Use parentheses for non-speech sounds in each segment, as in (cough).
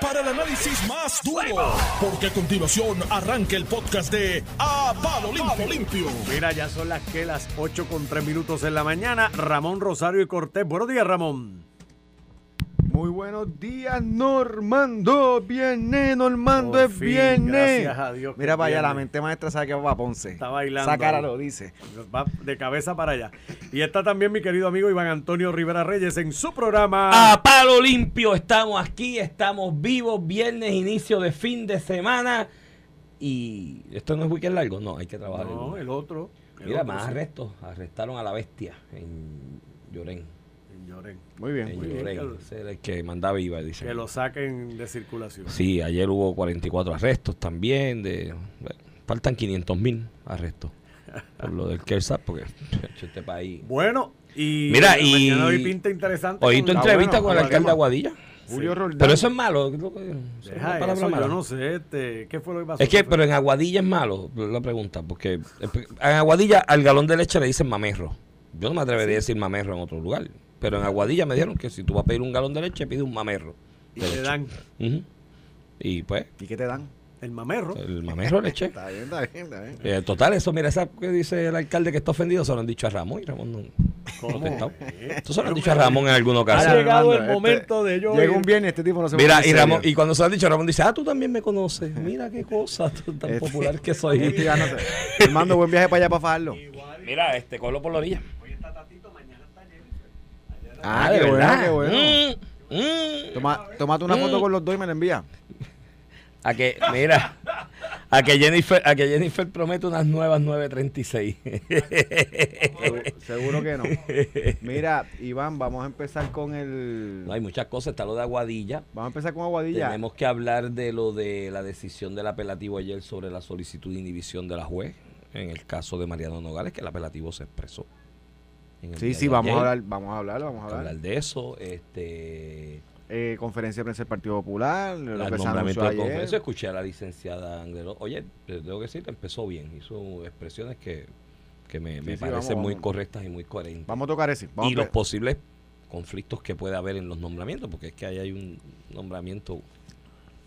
para el análisis más duro, porque a continuación arranca el podcast de A Palo Limpio. Limpio. Mira, ya son las que las 8 con 3 minutos en la mañana. Ramón Rosario y Cortés. Buenos días, Ramón. Muy buenos días, Normando. Viene, Normando, Por es fin, viernes. gracias a Dios Mira para allá, la mente maestra sabe que va a Ponce. Está bailando. Esa cara ahí. lo dice. Va de cabeza para allá. Y está también mi querido amigo Iván Antonio Rivera Reyes en su programa. A palo limpio, estamos aquí, estamos vivos, viernes, inicio de fin de semana. Y esto no es weekend largo, no, hay que trabajar. no, el otro. el Mira, otro, más sí. arrestos. Arrestaron a la bestia en Llorén. En Llorén. Muy bien. En muy bien, que- el que mandaba IVA, dice. Que lo saquen de circulación. Sí, ayer hubo 44 arrestos también. De, bueno, faltan 500 mil arrestos. Por lo del KERSAP, porque este país. Bueno, y Mira, y- hoy pinta interesante. Oí tu entrevista bueno, con el alcalde. Aguadilla. Julio Roldán. Pero eso es malo. eso es Deja palabra eso, mala. yo no sé, este, ¿qué fue lo que pasó? Es que, pero en Aguadilla es malo, la pregunta, porque en Aguadilla al galón de leche le dicen mamerro. Yo no me atrevería a decir mamerro en otro lugar, pero en Aguadilla me dijeron que si tú vas a pedir un galón de leche, pide un mamerro. Y leche. dan. Y pues, ¿Y qué te dan? el mamerro. el mamerro de leche. Está bien, está bien, está bien. Eh, total, eso, mira, esa que dice el alcalde que está ofendido, se lo han dicho a Ramón y Ramón no ¿Cómo? ha. ¿Eh? Esto se lo han dicho a Ramón en alguna Ha ocasión. llegado el momento de yo Llega un viernes, este tipo no se Mira, y. Ramón, y cuando se lo han dicho, Ramón dice, ah, tú también me conoces. Mira qué cosa tú tan Este- popular que soy. Este sé. Armando, buen viaje para allá para fajarlo. Mira, este, cógelo por la orilla. Ah, ¿de qué bueno, verdad? qué bueno. Mm, mm. Toma, tómate una foto Mm. con los dos y me la envía. A que, mira, a que Jennifer, a que Jennifer promete unas nuevas 936. Seguro, seguro que no. Mira, Iván, vamos a empezar con el. No hay muchas cosas, está lo de Aguadilla. Vamos a empezar con Aguadilla. Tenemos que hablar de lo de la decisión del apelativo ayer sobre la solicitud de inhibición de la juez en el caso de Mariano Nogales, que el apelativo se expresó. En el Sí, sí, vamos a hablar, vamos a hablar, vamos a hablar. hablar de eso. Este, Eh, conferencia de prensa del Partido Popular, lo el que se nombramiento anunció de ayer. conferencia. Escuché a la licenciada Anglero. Oye, te tengo que decir, empezó bien. Hizo expresiones que, que me, me sí, parecen vamos, muy vamos. correctas y muy coherentes. Vamos a tocar ese. Vamos y a los posibles conflictos que puede haber en los nombramientos, porque es que ahí hay un nombramiento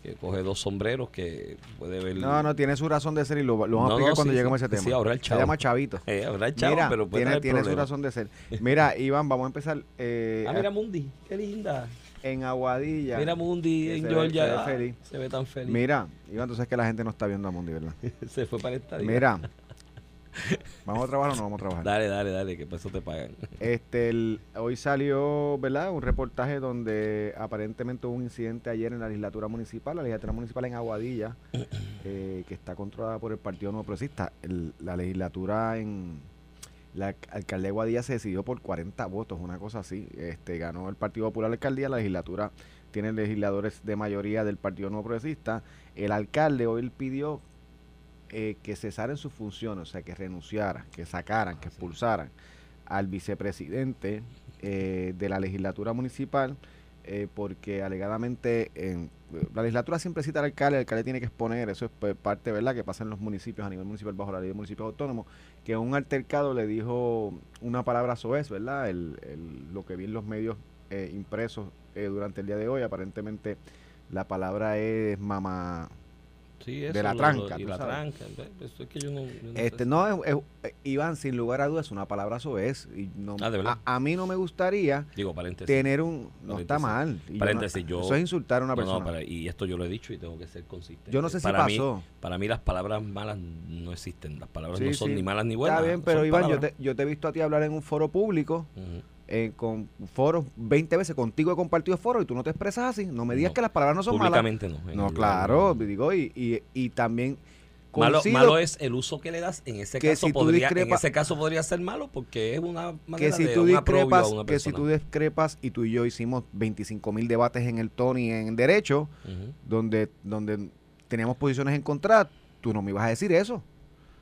que coge dos sombreros que puede ver. No, no, tiene su razón de ser y lo, lo vamos No, a explicar no, cuando sí, lleguemos a ese tema. Sí, ahora el Se chavo. llama Chavito. (laughs) Eh, habrá chavo, Mira, pero puede tiene, tiene su razón de ser. Mira, Iván, vamos a empezar eh, Ah, mira Mundi, qué linda. en Aguadilla. Mira Mundi en se Georgia. se ve feliz. se ve tan feliz. Mira, Iván, tú sabes que la gente no está viendo a Mundi, ¿verdad? (laughs) se fue para esta Mira, (laughs) ¿vamos a trabajar o no vamos a trabajar? Dale, dale, dale, que por eso te pagan. Este, el- hoy salió, ¿verdad? Un reportaje donde aparentemente hubo un incidente ayer en la legislatura municipal, la legislatura municipal en Aguadilla, (clears throat) eh, que está controlada por el Partido Nuevo Progresista. El- la legislatura en la alc- alcaldía de Aguadilla se decidió por 40 votos, una cosa así. Este, ganó el Partido Popular la alcaldía, la legislatura tiene legisladores de mayoría del Partido Nuevo Progresista. El alcalde hoy pidió eh, que cesaran sus funciones, o sea, que renunciaran, que sacaran, que expulsaran al vicepresidente eh, de la legislatura municipal, eh, porque alegadamente en, la legislatura siempre cita al alcalde, el alcalde tiene que exponer, eso es parte, ¿verdad?, que pasa en los municipios a nivel municipal bajo la ley de municipios autónomos, que un altercado le dijo una palabra soez, ¿verdad?, el, el- lo que vi en los medios impresos durante el día de hoy, aparentemente la palabra es mamá Sí, De la lo- tranca, lo- y la sabes. tranca. Eso es que yo no. yo no Este, sé. no, es, es- Iván, sin lugar a dudas, una palabra soez. Y no, Ah, a, a mí no me gustaría Digo, tener un... No está mal. Paréntesis, yo- eso es insultar a una No, no, persona. para- y esto yo lo he dicho y tengo que ser consistente. Yo no sé si para pasó. Mí, para mí las palabras malas no existen. Las palabras Sí, no son sí. ni malas ni buenas. Está bien, pero Iván, yo te, yo te he visto a ti hablar en un foro público. Eh, con foros 20 veces, contigo he compartido foros y tú no te expresas así. No me digas No, que las palabras no son malas. Públicamente no. en No, el- claro, digo, y, y, y también Malo, es el uso que le das. En ese que caso si podría, en discrepas- ese caso podría ser malo porque es una que manera si de tú discrepas, una que si tú discrepas y tú y yo hicimos 25 mil debates en el Tony en derecho, donde, donde teníamos posiciones encontradas, tú no me ibas a decir eso.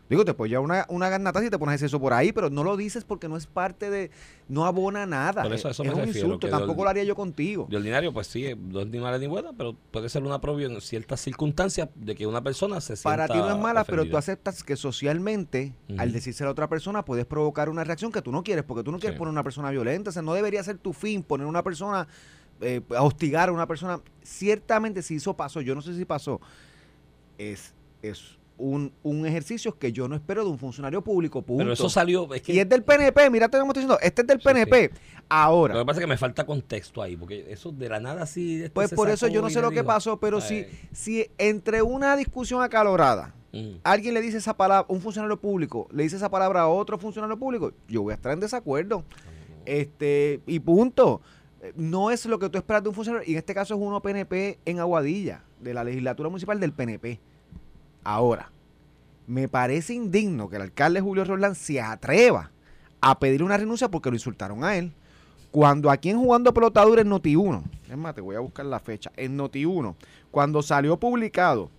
Digo, te puedes llevar una, una garnataza y te pones eso por ahí, pero no lo dices porque no es parte de, no abona nada. Por eso es eso me es un refiero, insulto, tampoco de- lo haría yo contigo. De ordinario, pues sí, no es ni mala ni buena, pero puede ser un aprobio en ciertas circunstancias de que una persona se sienta Para ti no es mala, pero tú aceptas que socialmente, al decírselo a otra persona, puedes provocar una reacción que tú no quieres, porque tú no quieres Sí. poner una persona violenta. O sea, no debería ser tu fin poner una persona eh, a hostigar a una persona. Ciertamente, si eso pasó, yo no sé si pasó, es, es un, un ejercicio que yo no espero de un funcionario público. Punto. Pero eso salió. Es que, y es del PNP, mira te estamos diciendo, este es del Sí, PNP. Ahora, Lo que pasa es que me falta contexto ahí, porque eso de la nada este pues por eso yo no sé lo que pasó, pero si, si entre una discusión acalorada, mm. alguien le dice esa palabra, un funcionario público le dice esa palabra a otro funcionario público, yo voy a estar en desacuerdo. Este, y punto. No es lo que tú esperas de un funcionario, y en este caso es uno PNP en Aguadilla, de la legislatura municipal del PNP. Ahora, me parece indigno que el alcalde Julio Roldán se atreva a pedir una renuncia porque lo insultaron a él. Cuando aquí en Jugando Pelotadura en Noti1, es más, te voy a buscar la fecha, en Noti1, cuando salió publicado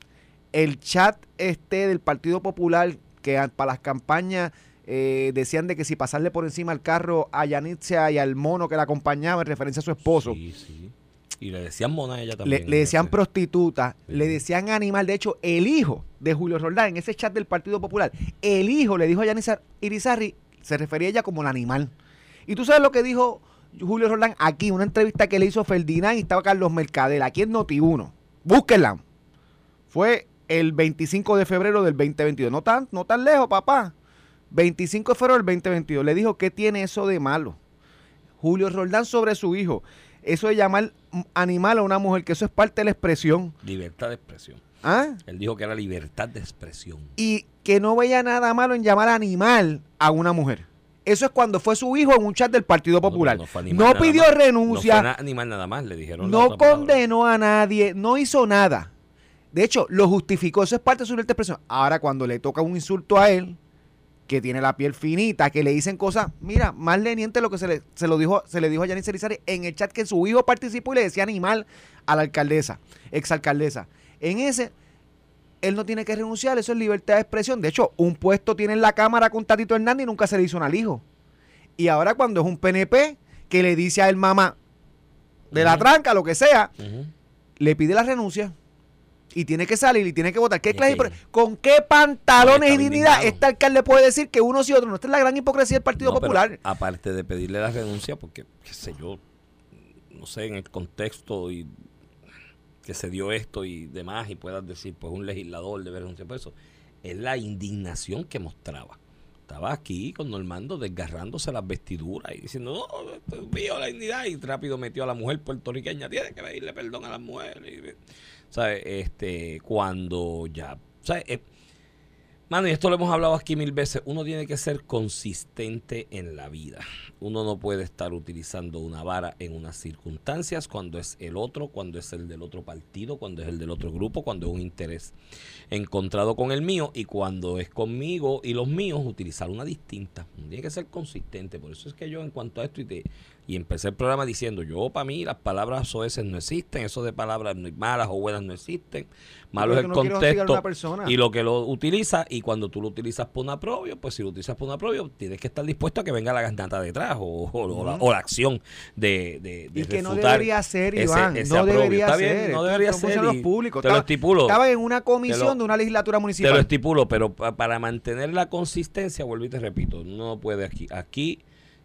el chat este del Partido Popular que para las campañas eh, decían de que si pasarle por encima al carro a Yanitzia y al mono que la acompañaba en referencia a su esposo, Sí, sí. Y le decían mona a ella también. le decían Sí. prostituta, Sí. le decían animal. De hecho, el hijo de Julio Roldán, en ese chat del Partido Popular, el hijo le dijo a Yanisa Irizarri, se refería a ella como el animal. Y tú sabes lo que dijo Julio Roldán aquí, una entrevista que le hizo Ferdinand y estaba Carlos Mercader, aquí en Noti1. Búsquenla. Fue el 25 de febrero del 2022. No tan, no tan lejos, papá. 25 de febrero del 2022. Le dijo, ¿qué tiene eso de malo? Julio Roldán sobre su hijo. Eso de llamar animal a una mujer, que eso es parte de la expresión. Libertad de expresión. ¿Ah? Él dijo que era libertad de expresión. Y que no veía nada malo en llamar animal a una mujer. Eso es cuando fue su hijo en un chat del Partido Popular. No, No, nada pidió más. No renuncia, no, animal nada más, le dijeron. palabra. condenó a nadie, no hizo nada. De hecho, lo justificó. Eso es parte de su libertad de expresión. Ahora, cuando le toca un insulto a él, que tiene la piel finita, que le dicen cosas, mira, más leniente lo que se le, se lo dijo, se le dijo a Yanis Elizari en el chat que su hijo participó y le decía animal a la alcaldesa, exalcaldesa. En ese, él no tiene que renunciar, eso es libertad de expresión. De hecho, un puesto tiene en la Cámara con Tatito Hernández y nunca se le hizo al hijo. Y ahora cuando es un PNP que le dice a él mamá de la tranca, lo que sea, le pide la renuncia. Y tiene que salir y tiene que votar. ¿Qué clase de que- hipocresía? ¿Con qué pantalones y dignidad este alcalde puede decir que unos y otros? No, esta es la gran hipocresía del Partido No, Popular. aparte de pedirle la renuncia, porque, qué sé yo, no sé, en el contexto y que se dio esto y demás, y puedas decir, pues un legislador debe renunciar por eso, es la indignación que mostraba. Estaba aquí con Normando desgarrándose las vestiduras y diciendo, no, esto es mío la dignidad, y rápido metió a la mujer puertorriqueña, tiene que pedirle perdón a las mujeres. Y, ¿sabes? Este, cuando ya, ¿sabes? Mano, y esto lo hemos hablado aquí mil veces, uno tiene que ser consistente en la vida. Uno no puede estar utilizando una vara en unas circunstancias cuando es el otro, cuando es el del otro partido, cuando es el del otro grupo, cuando es un interés encontrado con el mío y cuando es conmigo y los míos, utilizar una distinta. Uno tiene que ser consistente. Por eso es que yo en cuanto a esto y, te, y empecé el programa diciendo, yo para mí las palabras soeces no existen, eso de palabras malas o buenas no existen. Malo es el no contexto y lo que lo utiliza y cuando tú lo utilizas por un aprobio, pues si lo utilizas por un aprobio, tienes que estar dispuesto a que venga la garnata detrás o, o- o la, o la acción de, de, de Y que no debería ser, Iván. ese no debería ser. bien, no debería ser funcionarios y públicos. te lo estipulo. Estaba en una comisión lo- de una legislatura Te lo municipal. estipulo, pero pa- para mantener la consistencia, vuelvo y te repito, no puede aquí. Aquí,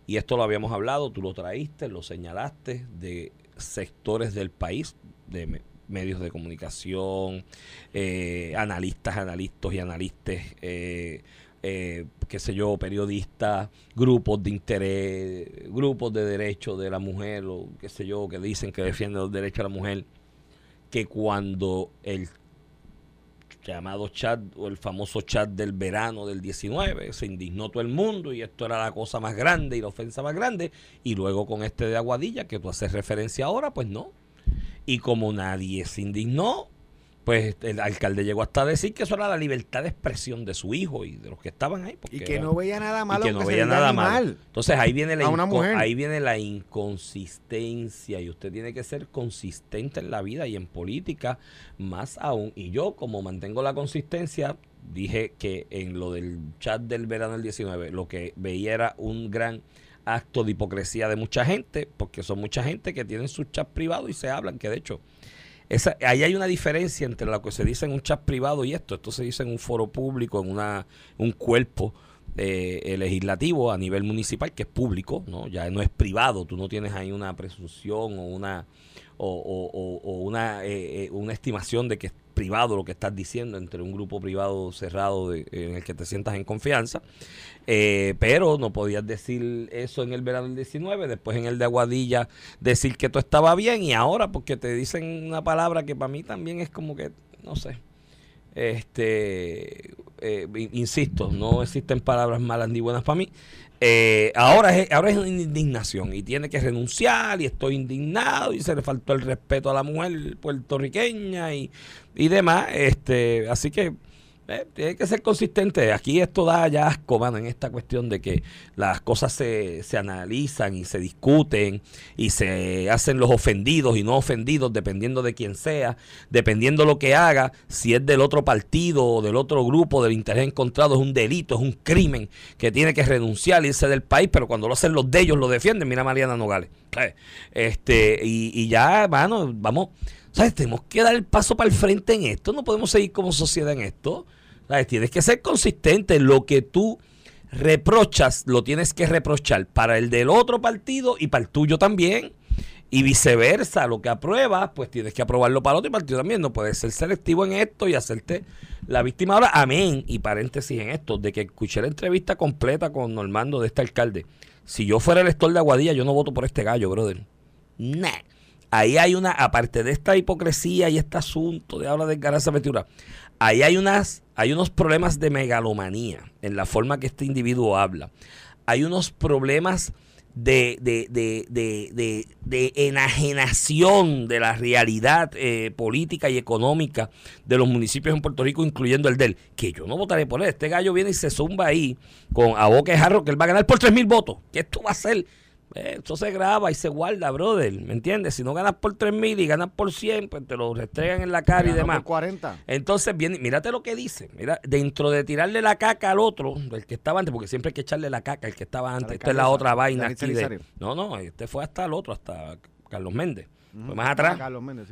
y esto lo habíamos hablado, tú lo traíste, lo señalaste, de sectores del país, de medios de comunicación, eh, analistas, analistas y analistas, eh, eh, qué sé yo, periodistas, grupos de interés, grupos de derechos de la mujer, o qué sé yo, que dicen que defienden los derechos de la mujer, que cuando el llamado chat o el famoso chat del verano del 19. Se indignó todo el mundo y esto era la cosa más grande y la ofensa más grande. Y luego con este de Aguadilla que tú haces referencia ahora, pues no. Y como nadie se indignó, pues el alcalde llegó hasta a decir que eso era la libertad de expresión de su hijo y de los que estaban ahí. porque y que era- no veía nada y malo que no veía nada malo. Entonces ahí viene la ahí viene la inconsistencia y usted tiene que ser consistente en la vida y en política más aún. Y yo como mantengo la consistencia dije que en lo del chat del verano del 19 lo que veía era un gran acto de hipocresía de mucha gente, porque son mucha gente que tienen su chat privado y se hablan, que de hecho esa, ahí hay una diferencia entre lo que se dice en un chat privado y esto. Esto se dice en un foro público, en una, un cuerpo eh, legislativo a nivel municipal, que es público, ¿no? ya no es privado, tú no tienes ahí una presunción o una, o, una, eh, eh, una estimación de que privado lo que estás diciendo entre un grupo privado cerrado en el que te sientas en confianza. pero no podías decir eso en el verano del 19, después en el de Aguadilla decir que todo estaba bien y ahora porque te dicen una palabra que para mí también es como que, no sé, este, eh, insisto, no existen palabras malas ni buenas para mí. Eh, ahora, es, ahora es indignación y tiene que renunciar y estoy indignado y se le faltó el respeto a la mujer puertorriqueña y, y demás. Este, así que eh, tiene que ser consistente. Aquí esto da ya asco, en esta cuestión de que las cosas se, se analizan y se discuten y se hacen los ofendidos y no ofendidos dependiendo de quién sea, dependiendo lo que haga, si es del otro partido o del otro grupo, del interés encontrado, es un delito, es un crimen que tiene que renunciar, irse del país, pero cuando lo hacen los de ellos lo defienden. Mira Mariana Nogales. Este, y, y ya, mano, vamos. ¿Sabes? Tenemos que dar el paso para el frente en esto. No podemos seguir como sociedad en esto. Tienes que ser consistente. Lo que tú reprochas, lo tienes que reprochar para el del otro partido y para el tuyo también. Y viceversa, lo que apruebas, pues tienes que aprobarlo para el otro partido también. No puedes ser selectivo en esto y hacerte la víctima ahora. Amén. Y paréntesis en esto, de que escuché la entrevista completa con Normando de este alcalde. Si yo fuera elector de Aguadilla, yo no voto por este gallo, brother. Nah. Ahí hay una, aparte de esta hipocresía y este asunto de habla de ganancia aventura, ahí hay, unas, hay unos problemas de megalomanía en la forma que este individuo habla. Hay unos problemas de, de, de, de enajenación de la realidad eh, política y económica de los municipios en Puerto Rico, incluyendo el de él, que yo no votaré por él. Este gallo viene y se zumba ahí con a boca jarro que él va a ganar por tres mil votos, que esto va a ser eh, eso se graba y se guarda, brother. ¿Me entiendes? Si no ganas por 3 mil y ganas por 100, pues te lo restregan en la cara y demás. 40. Entonces, bien, mírate lo que dice. Mira, dentro de tirarle la caca al otro, el que estaba antes, porque siempre hay que echarle la caca al que estaba antes. Esta es la otra vaina aquí No, no, este fue hasta el otro, hasta Carlos Méndez. Fue más atrás.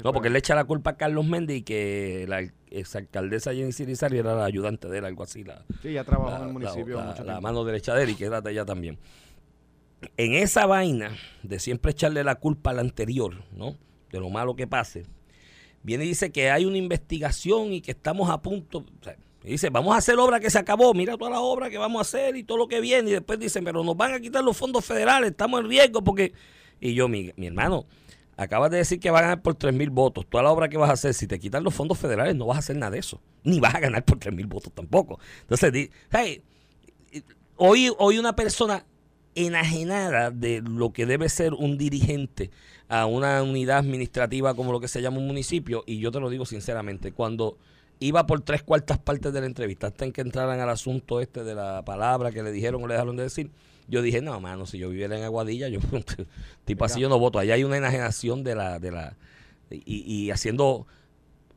no, porque él le echa la culpa a Carlos Méndez y que la exalcaldesa Jenny Cirizari era la ayudante de él, algo así. La, sí, ya trabajó en el municipio. La, la mano derecha de él y quédate ella también en esa vaina de siempre echarle la culpa al anterior, ¿no? De lo malo que pase, viene y dice que hay una investigación y que estamos a punto. dice, vamos a hacer obra que se acabó, mira toda la obra que vamos a hacer y todo lo que viene. Y después dicen, pero nos van a quitar los fondos federales, estamos en riesgo porque. Y yo, mi, mi hermano, acabas de decir que vas a ganar por 3 mil votos. Toda la obra que vas a hacer, si te quitan los fondos federales, no vas a hacer nada de eso. Ni vas a ganar por 3 mil votos tampoco. Entonces, hey, hoy, hoy una persona enajenada de lo que debe ser un dirigente a una unidad administrativa como lo que se llama un municipio. Y yo te lo digo sinceramente, cuando iba por tres cuartas partes de la entrevista, hasta en que entraran al asunto este de la palabra que le dijeron o le dejaron de decir, yo dije, no, mano, si yo viviera en Aguadilla, yo (laughs) tipo así yo no voto. Allá hay una enajenación de la, de la, y, y haciendo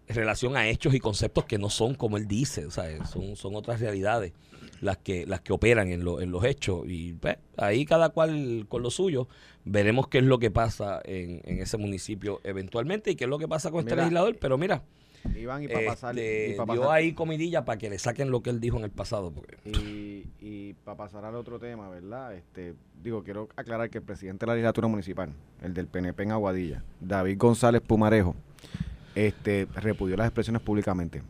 relación a hechos y conceptos que no son como él dice, o sea, son, son otras realidades las que, las que operan en, en los hechos. Y pues, ahí cada cual con lo suyo, veremos qué es lo que pasa en, en ese municipio eventualmente y qué es lo que pasa con este legislador. Pero mira, Iván, y para pasar. Este, dio ahí comidilla para que le saquen lo que él dijo en el pasado. Porque... Y, y para pasar al otro tema, ¿verdad? Este, digo, quiero aclarar que el presidente de la legislatura municipal, el del PNP en Aguadilla, David González Pumarejo, este, repudió las expresiones públicamente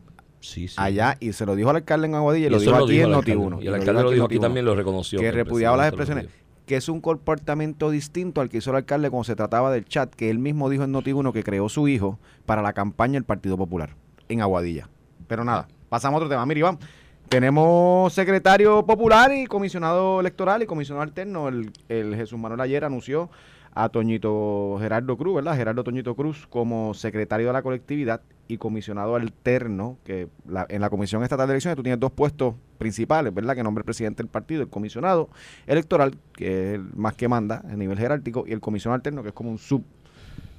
allá y se lo dijo al alcalde en Aguadilla y, lo dijo aquí en Noti1. Y el alcalde lo dijo aquí también lo reconoció. Que repudiaba las expresiones. Que es un comportamiento distinto al que hizo el alcalde cuando se trataba del chat que él mismo dijo en Noti1 que creó su hijo para la campaña del Partido Popular en Aguadilla. Pero nada, pasamos a otro tema. Mira, Iván, tenemos secretario popular y comisionado electoral y comisionado alterno. El, el Jesús Manuel ayer anunció a Toñito Gerardo Cruz, ¿verdad? Gerardo Toñito Cruz como secretario de la colectividad y comisionado alterno, que en la Comisión Estatal de Elecciones tú tienes dos puestos principales, ¿verdad? Que nombre el presidente del partido, el comisionado electoral, que es el más que manda a nivel jerárquico, y el comisionado alterno, que es como un sub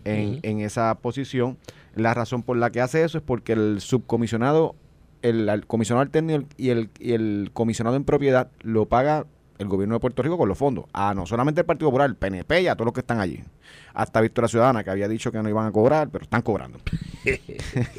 en, en esa posición. La razón por la que hace eso es porque el subcomisionado, el, comisionado alterno y el, y el comisionado en propiedad lo paga el gobierno de Puerto Rico con los fondos. Ah, no solamente el Partido Popular, el PNP y a todos los que están allí. Hasta Victoria Ciudadana, que había dicho que no iban a cobrar, pero están cobrando. (laughs) que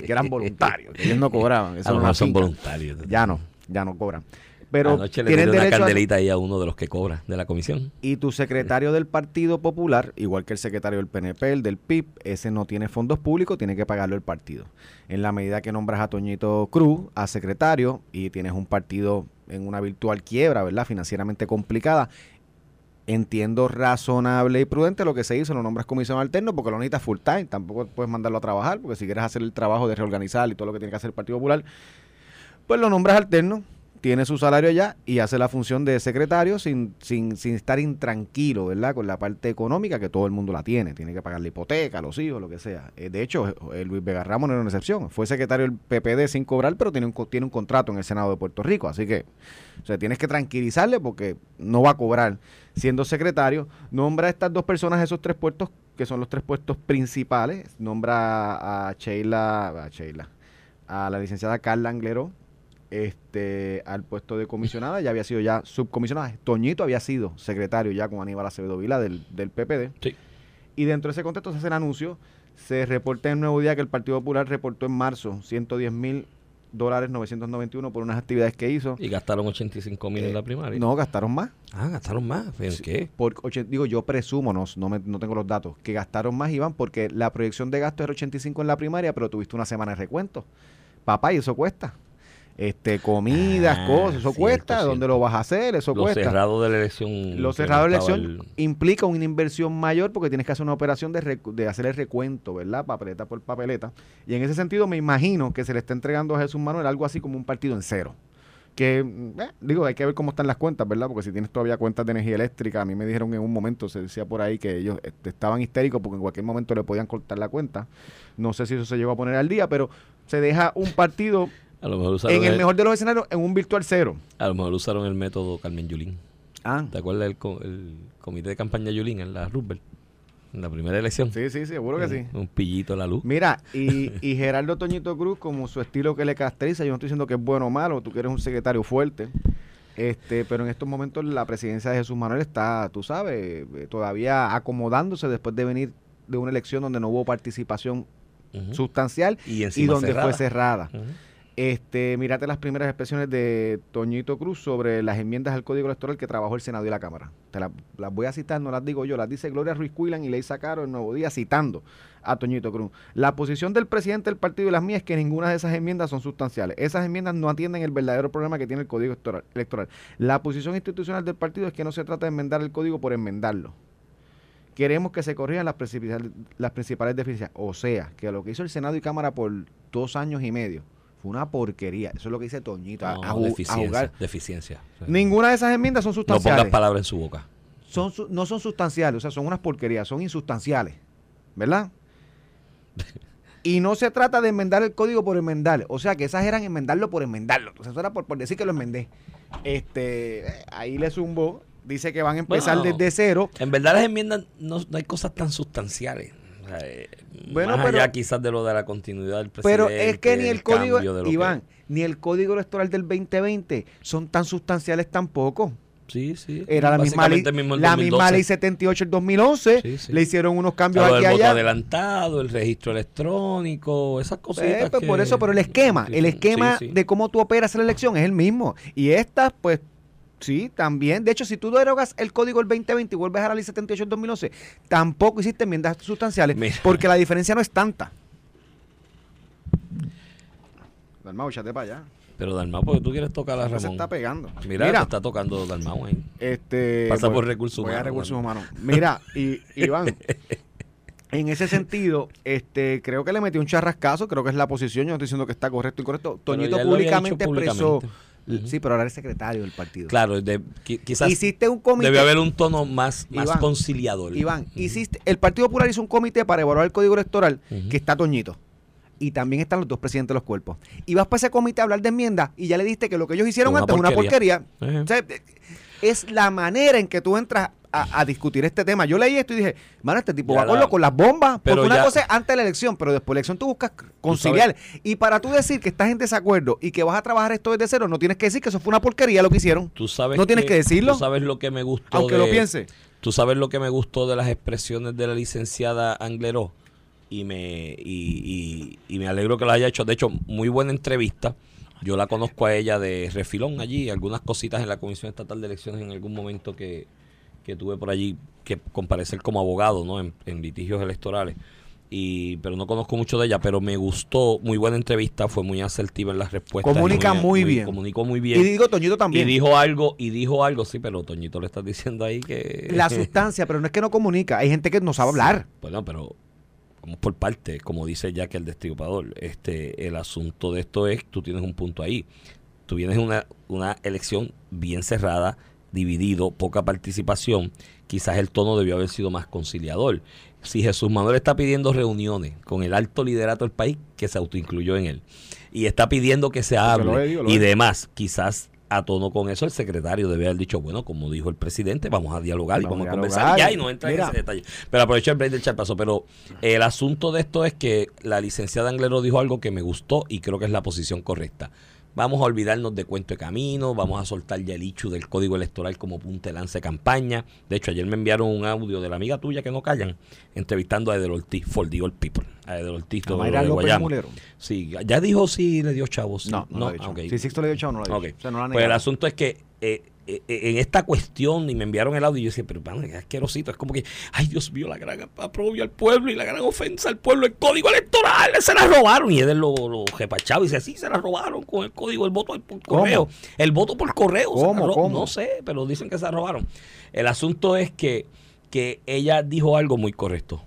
eran voluntarios, ellos no cobraban. Eso no son voluntarios. Ya no, ya no cobran. Pero Anoche le tienen una derecho a- candelita ahí a uno de los que cobra de la comisión. Y tu secretario del Partido Popular, igual que el secretario del PNP, el del PIB, ese no tiene fondos públicos, tiene que pagarlo el partido. En la medida que nombras a Toñito Cruz a secretario y tienes un partido en una virtual quiebra, ¿verdad? Financieramente complicada, entiendo razonable y prudente lo que se hizo, lo nombras comisión alterno porque lo necesitas full time, tampoco puedes mandarlo a trabajar, porque si quieres hacer el trabajo de reorganizar y todo lo que tiene que hacer el Partido Popular, pues lo nombras alterno, tiene su salario allá y hace la función de secretario sin, sin, sin estar intranquilo, ¿verdad? Con la parte económica que todo el mundo la tiene. Tiene que pagar la hipoteca, los hijos, lo que sea. Eh, de hecho, eh, Luis Vega Ramos no era una excepción. Fue secretario del PPD sin cobrar, pero tiene un, tiene un contrato en el Senado de Puerto Rico. Así que, o sea, tienes que tranquilizarle porque no va a cobrar siendo secretario. Nombra a estas dos personas esos tres puestos que son los tres puestos principales. Nombra a Sheila, a Sheila, a la licenciada Carla Angleró, este, al puesto de comisionada, ya había sido ya subcomisionada. Toñito había sido secretario ya con Aníbal Acevedo Vila del, del PPD. Sí. Y dentro de ese contexto se hace el anuncio, se reporta en Nuevo Día que el Partido Popular reportó en marzo 110 mil dólares 991 por unas actividades que hizo. Y gastaron 85 mil en la primaria. Eh, No, gastaron más. Ah, gastaron más. ¿En qué? Por, digo, yo presumo, no, no, me- no tengo los datos, que gastaron más, Iván, porque la proyección de gasto era 85 en la primaria, pero tuviste una semana de recuento. Papá, y eso cuesta. Este, comidas, Ah, cosas, eso cierto, cuesta. cierto. ¿Dónde lo vas a hacer? Eso Lo cuesta. cerrado de la elección. Lo cerrado de la elección el- implica una inversión mayor porque tienes que hacer una operación de, de hacer el recuento, ¿verdad? Papeleta por papeleta. Y en ese sentido me imagino que se le está entregando a Jesús Manuel algo así como un partido en cero. Que, mm, eh, digo, hay que ver cómo están las cuentas, ¿verdad? Porque si tienes todavía cuentas de energía eléctrica, a mí me dijeron en un momento, se decía por ahí que ellos este, estaban histéricos porque en cualquier momento le podían cortar la cuenta. No sé si eso se llegó a poner al día, pero se deja un partido A lo mejor usaron en el el- mejor de los escenarios en un virtual cero. A lo mejor usaron el método Carmen Yulín. Ah, ¿Te acuerdas del co- el comité de campaña Yulín en la Roosevelt? En la primera elección. sí, sí, seguro que sí. Un, pillito a la luz. Mira, y, (laughs) y Gerardo Toñito Cruz, como su estilo que le caracteriza, yo no estoy diciendo que es bueno o malo, tú que eres un secretario fuerte, este, pero en estos momentos la presidencia de Jesús Manuel está, tú sabes, eh, todavía acomodándose después de venir de una elección donde no hubo participación sustancial Y donde cerrada. fue cerrada. Este, mírate las primeras expresiones de Toñito Cruz sobre las enmiendas al Código Electoral que trabajó el Senado y la Cámara. Te la- las voy a citar, no las digo yo, las dice Gloria Ruiz Cuilan y Leisa Caro en Nuevo Día citando a Toñito Cruz. La posición del presidente del partido y las mías es que ninguna de esas enmiendas son sustanciales. Esas enmiendas no atienden el verdadero problema que tiene el Código Electoral-. La posición institucional del partido es que no se trata de enmendar el código por enmendarlo. Queremos que se corrijan las principales, las principales deficiencias. O sea, que lo que hizo el Senado y Cámara por dos años y medio fue una porquería. Eso es lo que dice Toñito. No, a ju- a deficiencia. jugar. Deficiencia. O sea, Ninguna de esas enmiendas son no sustanciales. pongas palabras en su boca. son no son sustanciales, o sea, son unas porquerías, son insustanciales. ¿Verdad? (laughs) Y no se trata de enmendar el código por enmendar. O sea, que esas eran enmendarlo por enmendarlo. Entonces, eso era por, por decir que lo enmendé. Este, ahí le zumbó. Dice que van a empezar Bueno, desde cero. En verdad las enmiendas no, no hay cosas tan sustanciales. O sea, eh, Bueno, más pero- allá quizás de lo de la continuidad del presidente. Pero es que ni el código, cambio de lo que- Iván, ni el código electoral del 2020 son tan sustanciales tampoco. Sí, sí. Era la misma ley, el la misma 2012. ley 78 del 2011. Sí, sí. Le hicieron unos cambios Lo aquí del y voto allá. adelantado, el registro electrónico, esas cositas. Eh, pues que- por eso, pero el esquema, el esquema sí. de cómo tú operas la elección es el mismo. Y estas, pues, sí, también. De hecho, si tú derogas el código del 2020 y vuelves a la ley 78 del 2011, tampoco hiciste enmiendas sustanciales Mira. porque la diferencia no es tanta. Dalmau, échate para allá. Pero Dalmau, porque tú quieres tocar a No se Ramón. está pegando. Mira, te está tocando Dalmau ahí. Este, Pasa voy- por recursos voy a humanos, recursos bueno. humanos. Mira, y, (laughs) Iván, en ese sentido, este, creo que le metió un charrascazo, creo que es la posición, yo no estoy diciendo que está correcto o incorrecto. Toñito públicamente dicho expresó, sí, pero ahora es secretario del partido. Claro, de- quizás Hiciste un comité, debe haber un tono más, más Iván, conciliador. Iván, hiciste, el Partido Popular hizo un comité para evaluar el código electoral, que está Toñito. Y también están los dos presidentes de los cuerpos. Y vas para ese comité a hablar de enmiendas y ya le diste que lo que ellos hicieron Una antes es una porquería. O sea, es la manera en que tú entras a, a discutir este tema. Yo leí esto y dije, mano, este tipo Ya va con, la- lo- con las bombas. Pero Porque una cosa es antes de la elección, pero después de la elección tú buscas conciliar. Y para tú decir que estás en desacuerdo y que vas a trabajar esto desde cero, no tienes que decir que eso fue una porquería lo que hicieron. Tú sabes no tienes que decirlo. Tú sabes lo que me gustó Aunque de, lo piense. Tú sabes lo que me gustó de las expresiones de la licenciada Angleró y me y, y- y me alegro que lo haya hecho. De hecho, muy buena entrevista. Yo la conozco a ella de refilón allí, algunas cositas en la Comisión Estatal de Elecciones en algún momento que, que tuve por allí que comparecer como abogado ¿no? en, en litigios electorales. Y, pero no conozco mucho de ella, pero me gustó, muy buena entrevista, fue muy asertiva en las respuestas. Comunica muy bien. Comunicó muy bien. Y digo, Toñito también. Y dijo algo, y dijo algo, sí, pero Toñito le estás diciendo ahí que... La sustancia, pero no es que no comunica. Hay gente que no sabe hablar. Bueno, pero vamos por parte, como dice Jack el destripador. Este, el asunto de esto es, tú tienes un punto ahí. Tú vienes una, una elección bien cerrada, dividido, poca participación. Quizás el tono debió haber sido más conciliador. Si Jesús Manuel está pidiendo reuniones con el alto liderato del país, que se autoincluyó en él, y está pidiendo que se hable y demás, quizás a tono con eso el secretario debe haber dicho, bueno, como dijo el presidente, vamos a dialogar y Vamos vamos a conversar ya y no entra en ese detalle. Pero aprovecho el break del. Pero el asunto de esto es que la licenciada Anglero dijo algo que me gustó y creo que es la posición correcta. Vamos a olvidarnos de cuento de camino, vamos a soltar ya el hecho del código electoral como punta de lance de campaña. De hecho, ayer me enviaron un audio de la amiga tuya que no callan, entrevistando a Edel Ortiz, for the old people. A Edel Ortiz, todo de Guayama. Sí, ya dijo si le dio chavos. sí. No, no, lo ha dicho. Ah, ok. Si Sixto le dio chavo, no lo ha dicho. O sea, no lo ha Pues el asunto es que eh, en esta cuestión, y me enviaron el audio, y yo decía, pero bueno, qué asquerosito. Es como que, ay Dios mío, la gran aprobio al pueblo y la gran ofensa al pueblo, el código electoral, se la robaron. Y él lo, lo repachaba y dice, sí, se la robaron con el código, el voto por correo. El voto por correo. ¿Cómo, cómo? No sé, pero dicen que se la robaron. El asunto es que, que ella dijo algo muy correcto.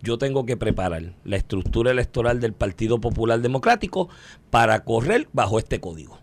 Yo tengo que preparar la estructura electoral del Partido Popular Democrático para correr bajo este código.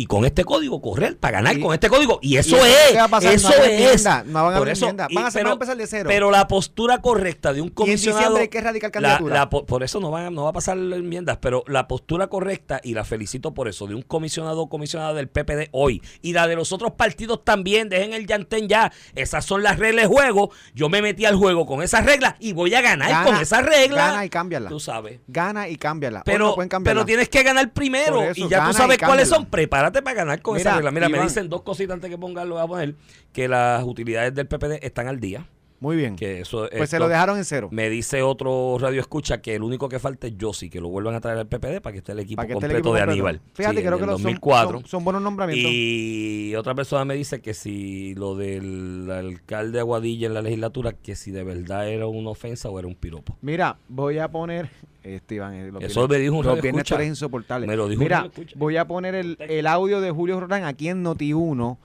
Y con este código correr para ganar Y- con este código. Y eso ¿Y eso es. va a pasar? Eso No es. enmienda, no van a Por eso, enmienda. y- Van a van a empezar de cero. Pero la postura correcta de un Y comisionado. hay que erradicar candidatura. la por eso no va, no va a pasar enmiendas, pero la postura correcta, y la felicito por eso, de un comisionado o comisionada del PPD hoy, y la de los otros partidos también, dejen el llantén ya. Esas son las reglas de juego. Yo me metí al juego con esas reglas y voy a ganar Gana, con esas reglas. Gana y cámbiala. Tú sabes. Gana y cámbiala. Pero, no pero tienes que ganar primero eso, y ya tú y sabes cuáles son. Prepárate para ganar con Mira, esa regla. Mira, me dicen dos cositas antes que pongan, lo voy a poner, que las utilidades del PPD están al día. Muy bien. Que eso, Pues se lo dejaron en cero. Me dice otro radio escucha que el único que falta es Yossi, que lo vuelvan a traer al PPD para que esté el equipo el completo equipo de completo. Aníbal. Fíjate, Sí, creo en que el los son- 2004. Son, son buenos nombramientos. Y otra persona me dice que si lo del alcalde de Aguadilla en la legislatura, que si de verdad era una ofensa o era un piropo. Mira, voy a poner. Este, Iván, eh, los Eso viernes- me dijo un radio escucha. insoportable. Me lo dijo un Mira, radio escucha. voy a poner el, el audio de Julio Rodán aquí en Noti1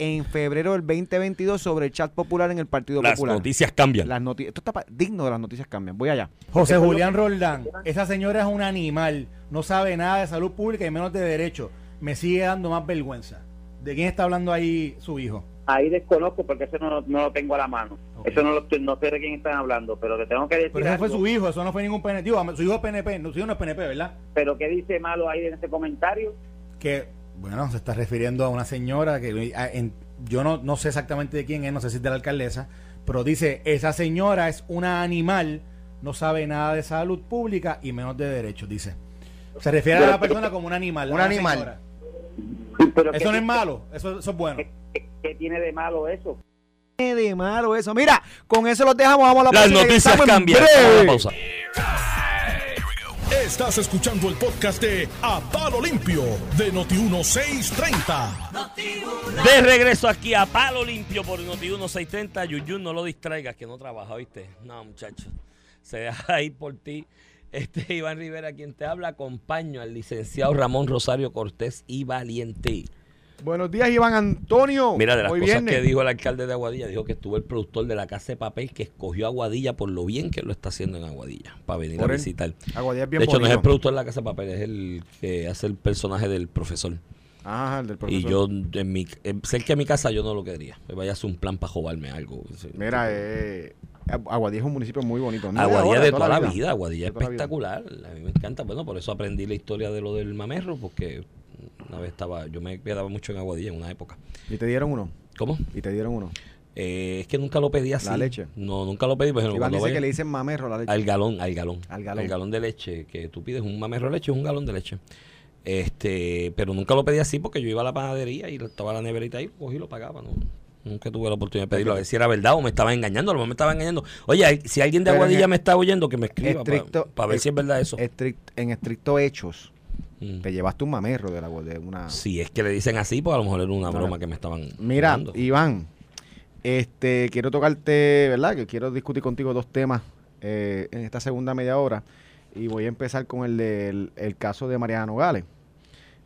en febrero del 2022 sobre el chat popular en el Partido Las Popular. noticias cambian. Las noti- Esto está digno de las noticias cambian. Voy allá. José Julián Roldán, esa señora es un animal, no sabe nada de salud pública y menos de derecho. Me sigue dando más vergüenza. ¿De quién está hablando ahí su hijo? Ahí desconozco porque eso no, no lo tengo a la mano. Eso no, lo, no sé de quién están hablando, pero te tengo que decir Pero fue algo. su hijo, eso no fue ningún PNP. Su hijo es PNP, no, su hijo no es PNP, ¿verdad? Pero ¿qué dice malo ahí en ese comentario? Que, bueno, se está refiriendo a una señora que a- en- yo no, no sé exactamente de quién es, no sé si es de la alcaldesa, pero dice, esa señora es una animal, no sabe nada de salud pública y menos de derechos, dice. Se refiere a la persona como un animal. Un animal. señora. Pero Eso ¿qué, no es malo, eso, eso es bueno. qué- qué tiene de malo eso? ¿Qué de malo eso? Mira, con eso los dejamos. Vamos a la Las noticias cambian. breve. Vamos a la pausa. Estás escuchando el podcast de A Palo Limpio de Noti1630. De regreso aquí a Palo Limpio por Noti 1630. Yuyun, no lo distraigas, que no trabaja, ¿viste? No, muchacho. Se deja ir por ti. Este Iván Rivera, quien te habla, acompaño al licenciado Ramón Rosario Cortés y Valiente. Buenos días, Iván Antonio. Mira, de las Hoy cosas viernes. que dijo el alcalde de Aguadilla, dijo que estuvo el productor de la Casa de Papel que escogió Aguadilla por lo bien que lo está haciendo en Aguadilla, para venir Por a visitar. Aguadilla es bien de hecho, no es el productor de la Casa de Papel, es el que hace el personaje del profesor. El del Y profesor. yo, en mi, cerca de mi casa, yo no lo quería. Me vaya a hacer un plan para jobarme algo. Mira, eh, Aguadilla es un municipio muy bonito. No Aguadilla ahora, de toda la vida, Aguadilla es vida. espectacular. A mí me encanta. Bueno, por eso aprendí la historia de lo del mamerro, porque una vez estaba, yo me quedaba mucho en Aguadilla en una época. Y te dieron uno. ¿Cómo? Y te dieron uno. Eh, es que nunca lo pedí así. La leche. No, nunca lo pedí. Ejemplo, Iván dice vaya- que le dicen mamerro la leche. al galón, al galón. Al galón. de leche, que tú pides un mamerro de leche, es un galón de leche. Este, pero nunca lo pedí así porque yo iba a la panadería y estaba la neverita ahí, cogí y lo pagaba, ¿no? Nunca tuve la oportunidad de pedirlo, a ver si era verdad o me estaba engañando, a lo mejor me estaba engañando. Oye, si alguien de Pero Aguadilla me está oyendo, que me escriba para ver si es verdad eso. estrict- en estricto hechos, Mm. Te llevaste un mamerro de, la, de una... Si es que le dicen así, pues a lo mejor era una No, broma que me estaban Mira. Iván, este, quiero tocarte, ¿verdad? Que quiero discutir contigo dos temas eh, en esta segunda media hora. Y voy a empezar con el del el caso de Mariana Nogales.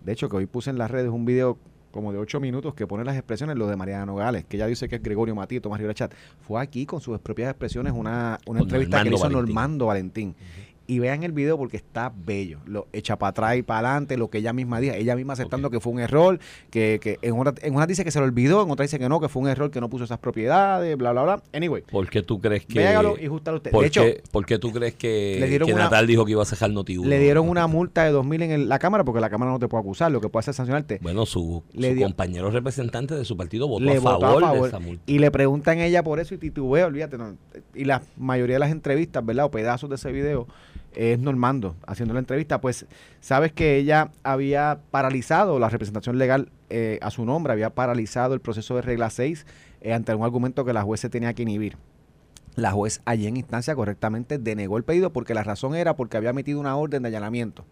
De hecho, que hoy puse en las redes un video como de ocho minutos que pone las expresiones lo de Mariana Nogales, que ella dice que es Gregorio Matías, Tomás Rivera Chat. Fue aquí con sus propias expresiones una, una entrevista que le hizo Valentín. Normando Valentín. Y vean el video porque está bello. Lo echa para atrás y para adelante, lo que ella misma dijo. Ella misma aceptando que fue un error, que, que en, una, en una dice que se lo olvidó, en otra dice que no, que fue un error, que no puso esas propiedades, bla, bla, bla. Anyway, ¿Por qué tú crees que... véalo y jústalo usted. ¿por, De hecho, qué, por qué tú crees que, le dieron que una- Natal dijo que iba a cejar noti le dieron una multa de 2.000 en el- la Cámara porque la Cámara no te puede acusar, lo que puede hacer es sancionarte. Bueno, su, Le su dio- compañero representante de su partido votó, a, favor votó a favor de esa multa. y le preguntan a ella por eso y titubea, olvídate. no. Y la mayoría de las entrevistas, ¿verdad? O pedazos de ese video es Normando haciendo la entrevista. Pues sabes que ella había paralizado la representación legal eh, a su nombre, había paralizado el proceso de regla 6 eh, ante un argumento que la juez se tenía que inhibir. La juez allí en instancia correctamente denegó el pedido porque la razón era porque había emitido una orden de allanamiento.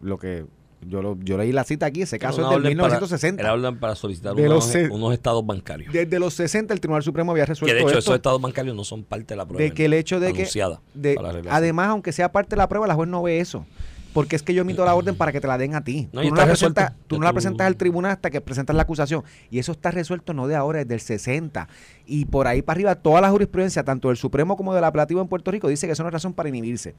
Lo que yo, lo, yo leí la cita aquí, ese caso es del orden para- 1960. Era orden para solicitar unos, los se- unos estados bancarios. Desde los 60 el Tribunal Supremo había que resuelto de hecho esto, esos estados bancarios no son parte de la prueba. de que el hecho de que de- además aunque sea parte de la prueba la juez no ve eso porque es que yo emito la orden para que te la den a ti No, tú y no, la tú no la presentas al tribunal hasta que presentas la acusación y eso está resuelto no de ahora es del 60 y por ahí para arriba toda la jurisprudencia tanto del Supremo como del apelativo en Puerto Rico dice que eso no es razón para inhibirse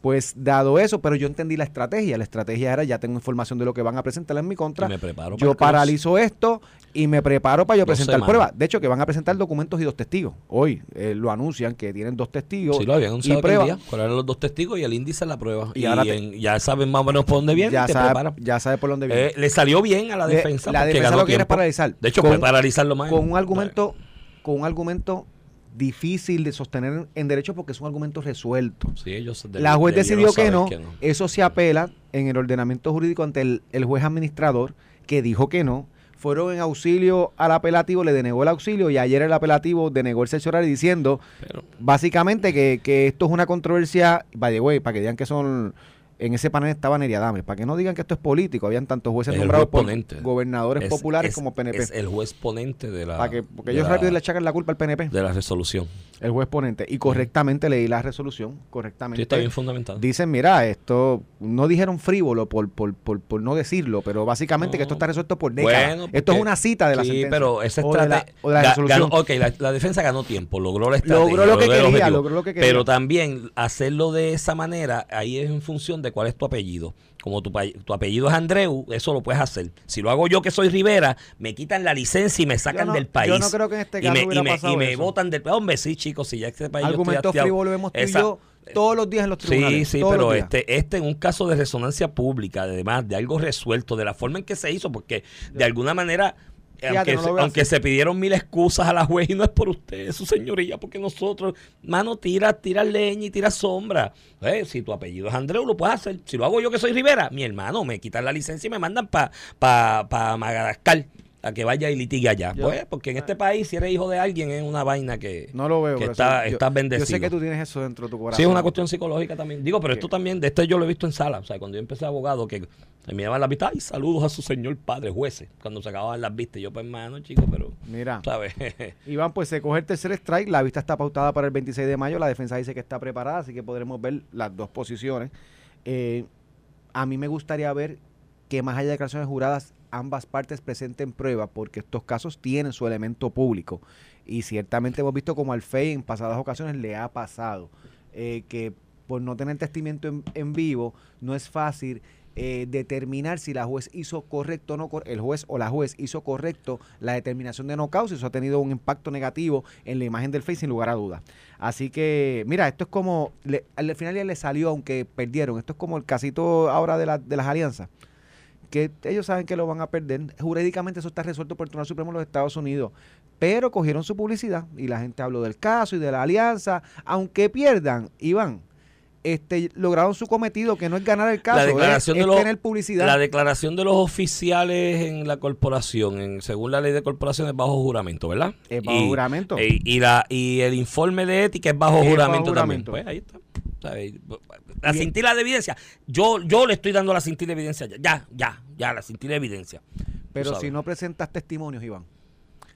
pues dado eso pero yo entendí la estrategia la estrategia era ya tengo información de lo que van a presentar en mi contra Y me preparo para yo paralizo esto y me preparo para yo presentar semanas. pruebas. De hecho, que van a presentar documentos y dos testigos. Hoy eh, lo anuncian que tienen dos testigos Sí, lo habían y anunciado aquel pruebas. ¿Cuáles eran los dos testigos y el índice la prueba? Y Y, ahora te- en- ya saben más o menos por dónde viene Ya y te sabe, preparan. ya sabe por dónde viene. Eh, le salió bien a la defensa. la defensa lo quiere paralizar. De hecho, Con- puede paralizarlo más. con un argumento, con un argumento difícil de sostener en derecho porque es un argumento resuelto. Sí, ellos La juez decidió que no, Eso se apela en el ordenamiento jurídico ante el, el juez administrador que dijo que no. Fueron en auxilio al apelativo, le denegó el auxilio y ayer el apelativo denegó el cerciorario diciendo Pero, básicamente que, que esto es una controversia, by the way, para que digan que son, en ese panel estaba Neria Dame, para que no digan que esto es político, habían tantos jueces el nombrados juez por gobernadores es- populares es- como PNP, Es el juez ponente de la, para que, porque ellos la- rápido le achacan la culpa al PNP, de la resolución. el juez ponente, y correctamente leí la resolución, correctamente. Sí, está bien fundamentado. Dicen, mira, esto no dijeron frívolo por, por, por, por no decirlo, pero básicamente que esto está resuelto por décadas. Bueno, esto es una cita de la sí, sentencia. pero esa o de la, o de la resolución. ganó- ok, la, la defensa ganó tiempo, logró la estrategia. Logró lo que quería, logró lo que quería. Pero también hacerlo de esa manera, ahí es en función de cuál es tu apellido. Como tu, pa- tu apellido es Andreu, eso lo puedes hacer. Si lo hago yo que soy Rivera, me quitan la licencia y me sacan no- del país. yo no creo que en este y caso me, hubiera y me, pasado y me eso. botan del país. Hombre, sí, chicos, si ya este país Argumentos frívolos vemos tú y yo todos los días en los tribunales. Sí, sí, pero este, este en un caso de resonancia pública, además de algo resuelto, de la forma en que se hizo, porque de alguna manera, Fíjate, aunque, no se- aunque pidieron mil excusas a la juez, y no es por usted, su señoría, porque nosotros, mano, tira, tira leña y tira sombra. Eh, si tu apellido es Andreu, lo puedes hacer. Si lo hago yo que soy Rivera, mi hermano, me quitan la licencia y me mandan para pa, pa Madagascar a que vaya y litigue allá. Yo- pues, porque en este país, si eres hijo de alguien, es una vaina que, No lo veo. que está, yo- está Yo bendecido. sé que tú tienes eso dentro de tu corazón. Sí, es una cuestión psicológica también. Digo, pero esto también, de este yo lo he visto en sala. O sea, cuando yo empecé abogado, que me daban las vistas, ay, saludos a su señor padre, jueces. Cuando se acababan las vistas, yo, pues, hermano, chico, pero, Mira, ¿sabes? (laughs) Iván, pues se coge el tercer strike. La vista está pautada para el 26 de mayo. La defensa dice que está preparada, así que podremos ver las dos posiciones. Eh, a mí me gustaría ver que más allá de declaraciones juradas, ambas partes presenten pruebas, porque estos casos tienen su elemento público. Y ciertamente hemos visto como al FEI en pasadas ocasiones le ha pasado eh, que por no tener testimonio en, en vivo, no es fácil eh, determinar si la juez hizo correcto o no, el juez o la juez hizo correcto la determinación de no causa, eso ha tenido un impacto negativo en la imagen del FEI sin lugar a dudas. Así que, mira, esto es como, al final ya le salió aunque perdieron, esto es como el casito ahora de, de las alianzas que ellos saben que lo van a perder. Jurídicamente eso está resuelto por el Tribunal Supremo de los Estados Unidos. Pero cogieron su publicidad y la gente habló del caso y de la alianza. Aunque pierdan, Iván, este, lograron su cometido, que no es ganar el caso, La declaración es, de es los- tener publicidad. La declaración de los oficiales en la corporación, en, según la ley de corporaciones, bajo juramento, ¿verdad? Es bajo y, juramento. Y, y la, y el informe de ética es bajo Es bajo juramento juramento. también. Pues ahí está. ¿sabes? La cintila de evidencia. Yo, yo le estoy dando la cintila de evidencia. Ya, ya, ya, la cintila de evidencia. Pero si no presentas testimonios, Iván,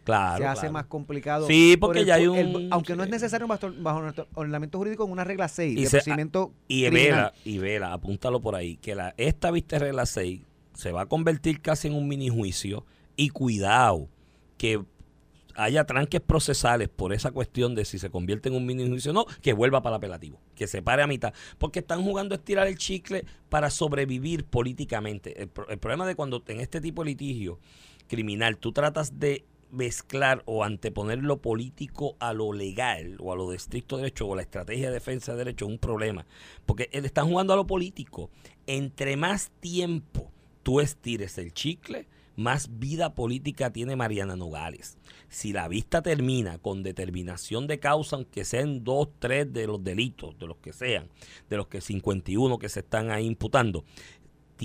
claro, se hace claro. más complicado. Sí, por porque el- ya hay el- un- aunque no es necesario bajo, bajo nuestro ordenamiento jurídico en una regla 6 Y de se- procedimiento Y vela, y vela, apúntalo por ahí, que la, esta vista regla 6 se va a convertir casi en un mini juicio y cuidado que haya tranques procesales por esa cuestión de si se convierte en un mini juicio o no, que vuelva para el apelativo, que se pare a mitad, porque están jugando a estirar el chicle para sobrevivir políticamente. El, el problema de cuando en este tipo de litigio criminal tú tratas de mezclar o anteponer lo político a lo legal o a lo de estricto derecho o la estrategia de defensa de derecho es un problema. Porque él están jugando a lo político. Entre más tiempo tú estires el chicle, más vida política tiene Mariana Nogales. Si la vista termina con determinación de causa, aunque sean dos, tres de los delitos, de los que sean, de los que 51 que se están ahí imputando,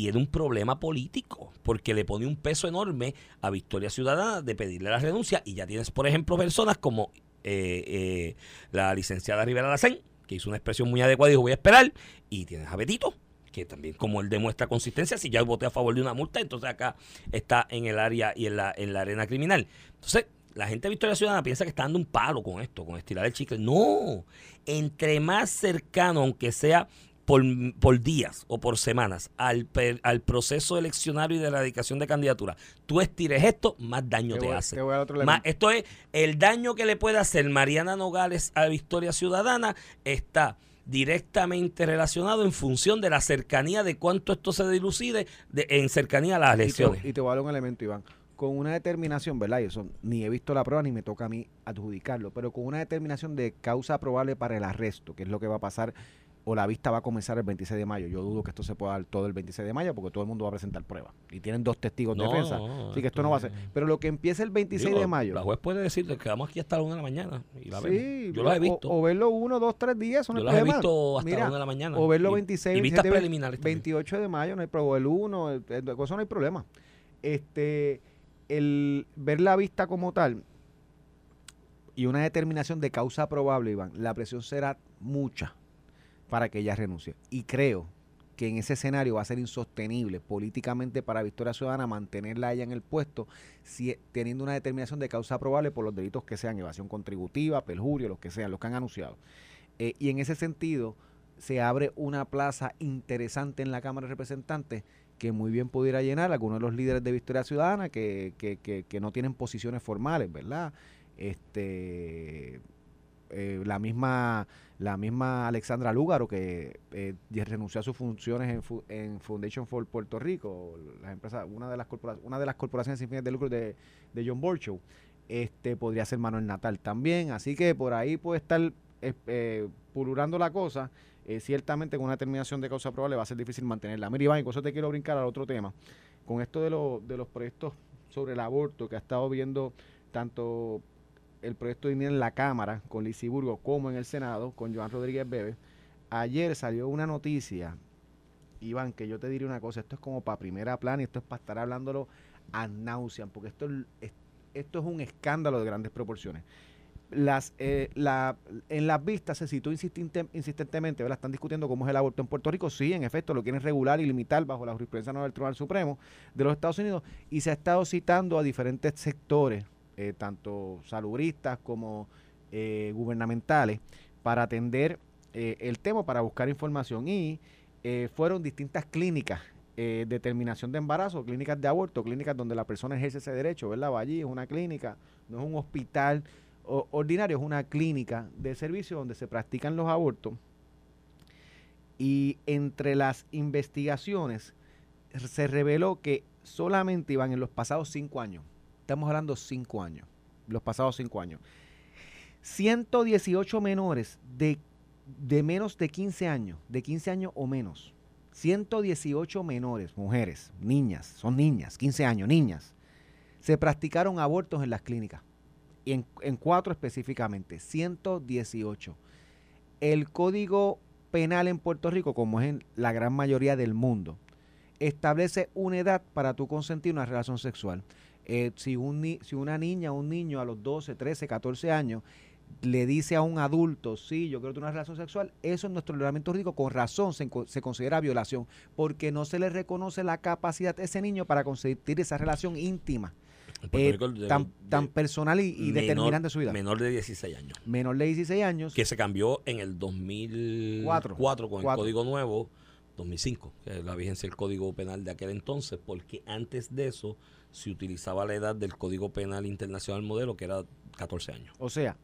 tiene un problema político, porque le pone un peso enorme a Victoria Ciudadana de pedirle la renuncia. Y ya tienes, por ejemplo, personas como eh, eh, la licenciada Rivera Lacén, que hizo una expresión muy adecuada y dijo, voy a esperar. Y tienes a Betito, que también como él demuestra consistencia, si ya voté a favor de una multa, entonces acá está en el área y en la, en la arena criminal. Entonces, la gente de Victoria Ciudadana piensa que está dando un palo con esto, con estirar el chicle. No, entre más cercano, aunque sea por, por días o por semanas, al, per- al proceso eleccionario y de erradicación de candidatura, tú estires esto, más daño Te te, voy- hace. te voy al otro Más- esto es el daño que le puede hacer Mariana Nogales a Victoria Ciudadana está directamente relacionado en función de la cercanía de cuánto esto se dilucide de- en cercanía a las Y te, elecciones. y te voy a dar un elemento, Iván. Con una determinación, ¿verdad? Y eso ni he visto la prueba ni me toca a mí adjudicarlo, pero con una determinación de causa probable para el arresto, que es lo que va a pasar, o la vista va a comenzar el 26 de mayo. Yo dudo que esto se pueda dar todo el 26 de mayo porque todo el mundo va a presentar pruebas. Y tienen dos testigos de No, defensa. no, Así que esto no va a ser. Pero lo que empieza el 26 Digo, de mayo. La juez puede decir que vamos aquí hasta la una de la mañana. Y la Sí, vemos. Yo las he o- visto. O, verlo uno, dos, tres días, Yo las he visto hasta Mira, la una de la mañana. O verlo Y- 26, y vistas 27, preliminares también. 28 de mayo, no hay problema. El 1, el, el- eso no hay problema. Este, el ver la vista como tal y una determinación de causa probable, Iván, la presión será mucha para que ella renuncie. Y creo que en ese escenario va a ser insostenible políticamente para Victoria Ciudadana mantenerla ella en el puesto si, teniendo una determinación de causa probable por los delitos que sean evasión contributiva, perjurio, los que sean, los que han anunciado. Eh, y en ese sentido se abre una plaza interesante en la Cámara de Representantes que muy bien pudiera llenar algunos de los líderes de Victoria Ciudadana que, que, que, que no tienen posiciones formales, ¿verdad? Este eh, la misma la misma Alexandra Lúgaro que eh, renunció a sus funciones en, en Foundation for Puerto Rico, las empresas, una de las corporaciones, una de las corporaciones sin fines de lucro de, de John Borchow, este podría ser Manuel Natal también, así que por ahí puede estar eh, eh, pululando la cosa. Ciertamente con una determinación de causa probable va a ser difícil mantenerla. Mira, Iván, con eso te quiero brincar al otro tema. Con esto de, lo- de los proyectos sobre el aborto que ha estado viendo tanto el proyecto de en la Cámara con Lizy Burgo como en el Senado con Joan Rodríguez Bebe, ayer salió una noticia, Iván, que yo te diré una cosa, esto es como para primera plana y esto es para estar hablándolo a nauseam, porque esto es, esto es un escándalo de grandes proporciones. Las, eh, la, en las vistas se citó insistente- insistentemente, ¿verdad? están discutiendo cómo es el aborto en Puerto Rico, sí, en efecto, lo quieren regular y limitar bajo la jurisprudencia del Tribunal Supremo de los Estados Unidos y se ha estado citando a diferentes sectores, eh, tanto salubristas como eh, gubernamentales, para atender eh, el tema, para buscar información y fueron distintas clínicas de terminación de embarazo, clínicas de aborto, clínicas donde la persona ejerce ese derecho, ¿verdad? Allí, es una clínica, no es un hospital ordinario, es una clínica de servicio donde se practican los abortos. Y entre las investigaciones se reveló que solamente iban en los pasados cinco años, estamos hablando cinco años, los pasados cinco años, 118 menores de, de menos de 15 años, de 15 años o menos, 118 menores, mujeres, niñas, son niñas, 15 años, niñas, se practicaron abortos en las clínicas, y en, en cuatro específicamente, 118. El código penal en Puerto Rico, como es en la gran mayoría del mundo, establece una edad para tú consentir una relación sexual. Eh, si, un ni- si una niña o un niño a los 12, 13, 14 años le dice a un adulto, sí, yo quiero tener una relación sexual, eso en nuestro ordenamiento jurídico con razón se, se considera violación, porque no se le reconoce la capacidad a ese niño para consentir esa relación íntima, eh, de- tan, de- tan personal y, y menor- determinante de su vida. Menor de 16 años. Menor de 16 años, Que se cambió en el 2004 Cuatro. con el. Código Nuevo, 2005, que es la vigencia del Código Penal de aquel entonces, porque antes de eso se utilizaba la edad del Código Penal Internacional Modelo, que era 14 años. o sea,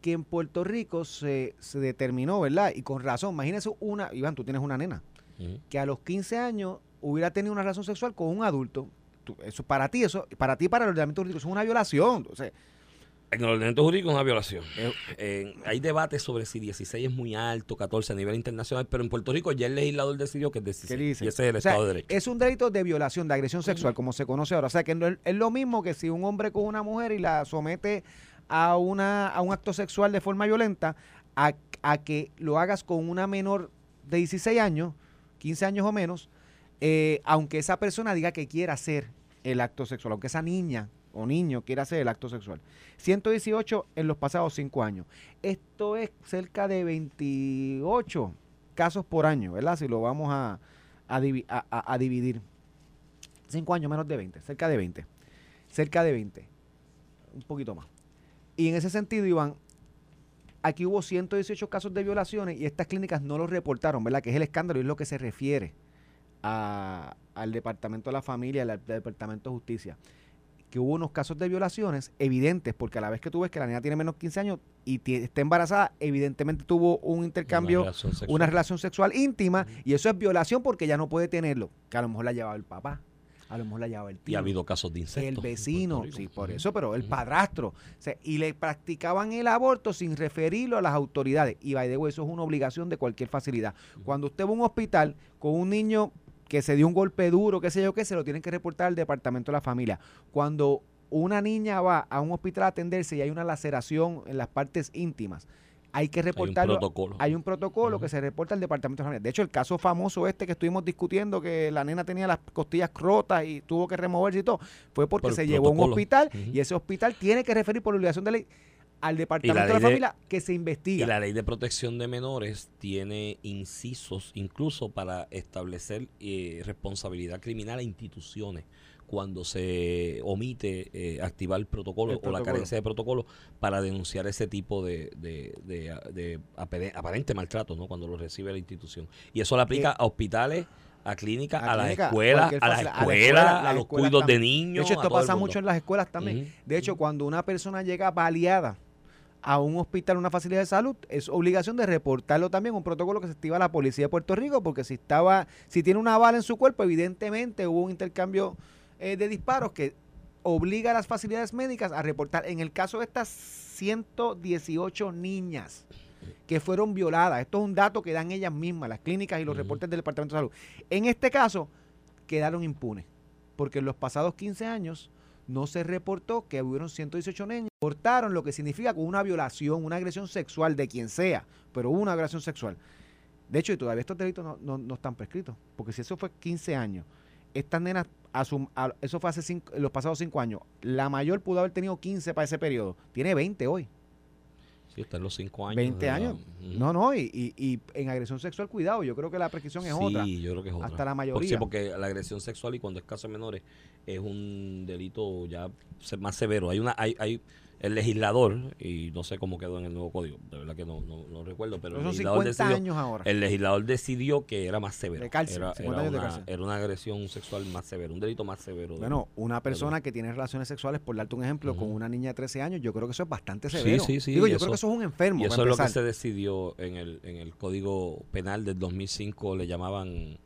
que en Puerto Rico se, se determinó, ¿verdad? Y con razón, imagínese una, Iván, tú tienes una nena, que a los 15 años hubiera tenido una relación sexual con un adulto. Tú- eso para ti, eso, para ti, para el ordenamiento jurídico, eso es una violación. O sea, En el ordenamiento jurídico es una violación. Eh, Eh, hay debates sobre si 16 es muy alto, 14 a nivel internacional, pero en Puerto Rico ya el legislador decidió que es 16. ¿Qué dice? Y ese es el O sea, Estado de Derecho. Es un delito de violación, de agresión sexual, como se conoce ahora. O sea, que no es, es lo mismo que si un hombre con una mujer y la somete a, una, a un acto sexual de forma violenta, a, a que lo hagas con una menor de 16 años, 15 años o menos, eh, aunque esa persona diga que quiera hacer el acto sexual, aunque esa niña o niño quiera hacer el acto sexual. 118 en los pasados 5 años. Esto es cerca de 28 casos por año, ¿verdad? Si lo vamos a, a, divi- a- a- a dividir. 5 años menos de 20, cerca de 20. Cerca de 20. Un poquito más. Y en ese sentido, Iván, aquí hubo 118 casos de violaciones y estas clínicas no los reportaron, ¿verdad? Que es el escándalo y es lo que se refiere al Departamento de la Familia, al Departamento de Justicia. Que hubo unos casos de violaciones evidentes, porque a la vez que tú ves que la niña tiene menos de 15 años y está embarazada, evidentemente tuvo un intercambio, Una relación sexual. una relación sexual íntima, y eso es violación porque ya no puede tenerlo. Que a lo mejor la llevaba el papá, a lo mejor la llevaba el Y tío ha habido casos de incesto. el vecino, sí, por eso, pero el padrastro. O sea, y le practicaban el aborto sin referirlo a las autoridades. Y by the way, eso es una obligación de cualquier facilidad. Cuando usted va a un hospital con un niño que se dio un golpe duro, qué sé yo qué, se lo tienen que reportar al departamento de la familia. Cuando una niña va a un hospital a atenderse y hay una laceración en las partes íntimas, hay que Hay un reportarlo. protocolo. Hay un protocolo que se reporta al departamento de familia. De hecho, el caso famoso este que estuvimos discutiendo, que la nena tenía las costillas rotas y tuvo que removerse y todo, fue porque Por se llevó a un hospital y ese hospital tiene que referir por obligación de ley al departamento de la de- familia que se Y investiga. la ley de protección de menores tiene incisos incluso para establecer eh, responsabilidad criminal a instituciones cuando se omite eh, activar el protocolo, El o la carencia de protocolo para denunciar ese tipo de, de- de- de apare- aparente maltrato ¿no? cuando lo recibe la institución. Y eso le aplica Eh, a hospitales, a clínicas, a a, las escuelas, a las a escuelas, escuela, a, los cuidos de niños. De hecho, esto pasa mucho en las escuelas también. De hecho, cuando una persona llega baleada a un hospital, una facilidad de salud, es obligación de reportarlo también, un protocolo que se activa la policía de Puerto Rico, porque si estaba, si tiene una bala en su cuerpo, evidentemente hubo un intercambio eh, de disparos que obliga a las facilidades médicas a reportar. En el caso de estas 118 niñas que fueron violadas, esto es un dato que dan ellas mismas, las clínicas y los reportes del Departamento de Salud. En este caso, quedaron impunes, porque en los pasados 15 años no se reportó que hubieron 118 niños. Reportaron lo que significa con una violación, una agresión sexual de quien sea, pero una agresión sexual. De hecho, y todavía estos delitos no, no- no están prescritos, porque si eso fue 15 años, estas nenas, asum- a- eso fue hace cinco- los pasados 5 años, la mayor pudo haber tenido 15 para ese periodo, tiene 20 hoy. Sí, está en los cinco años. 20 de la- años. No, no, y, y- y en agresión sexual, cuidado, yo creo que la prescripción es sí, otra. yo creo que es otra. hasta la mayoría. sí, porque la agresión sexual y cuando es caso de menores es un delito ya más severo. Hay una, hay, hay el legislador, y no sé cómo quedó en el nuevo código, de verdad que no, no, no recuerdo, pero Pero el legislador 50 decidió, años ahora. el legislador decidió que era más severo. De cárcel, era, 50 era años de una, cárcel. era una agresión sexual más severa, un delito más severo. de- Bueno, una persona que tiene relaciones sexuales, por darte un ejemplo, con una niña de 13 años, yo creo que eso es bastante Sí, severo. sí, sí, Digo, y yo eso- creo que eso es un enfermo. Y eso es lo que se decidió en el, en el Código Penal del 2005, le llamaban,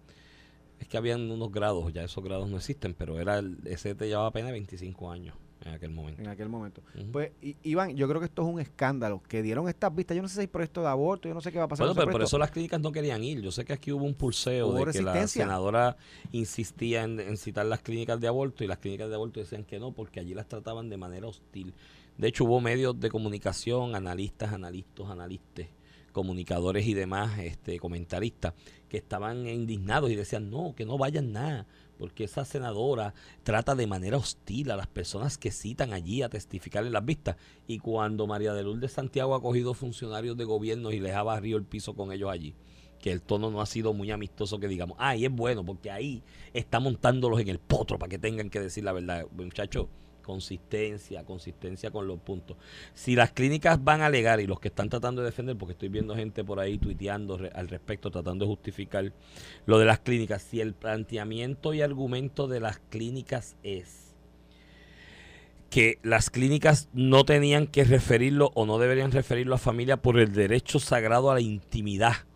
es que habían unos grados, ya esos grados no existen, pero era el, ese te llevaba pena de 25 años en aquel momento. en aquel momento. Pues, I- Iván, yo creo que esto es un escándalo. Que dieron estas vistas. Yo no sé si por esto de aborto, yo no sé qué va a pasar. Bueno, pero por eso las clínicas no querían ir. Yo sé que aquí hubo un pulseo Hubo de que la senadora insistía en, en citar las clínicas de aborto y las clínicas de aborto decían que no, porque allí las trataban de manera hostil. De hecho, hubo medios de comunicación, analistas, analistas, analistas, comunicadores y demás este, comentaristas que estaban indignados y decían, no, que no vayan nada, porque esa senadora trata de manera hostil a las personas que citan allí a testificar en las vistas. Y cuando María de Lourdes Santiago ha cogido funcionarios de gobierno y les ha barrido el piso con ellos allí, que el tono no ha sido muy amistoso que digamos, ah, y es bueno, porque ahí está montándolos en el potro para que tengan que decir la verdad. Muchachos, consistencia, consistencia con los puntos. Si las clínicas van a alegar y los que están tratando de defender, porque estoy viendo gente por ahí tuiteando al respecto, tratando de justificar lo de las clínicas, si el planteamiento y argumento de las clínicas es que las clínicas no tenían que referirlo o no deberían referirlo a familia por el derecho sagrado a la intimidad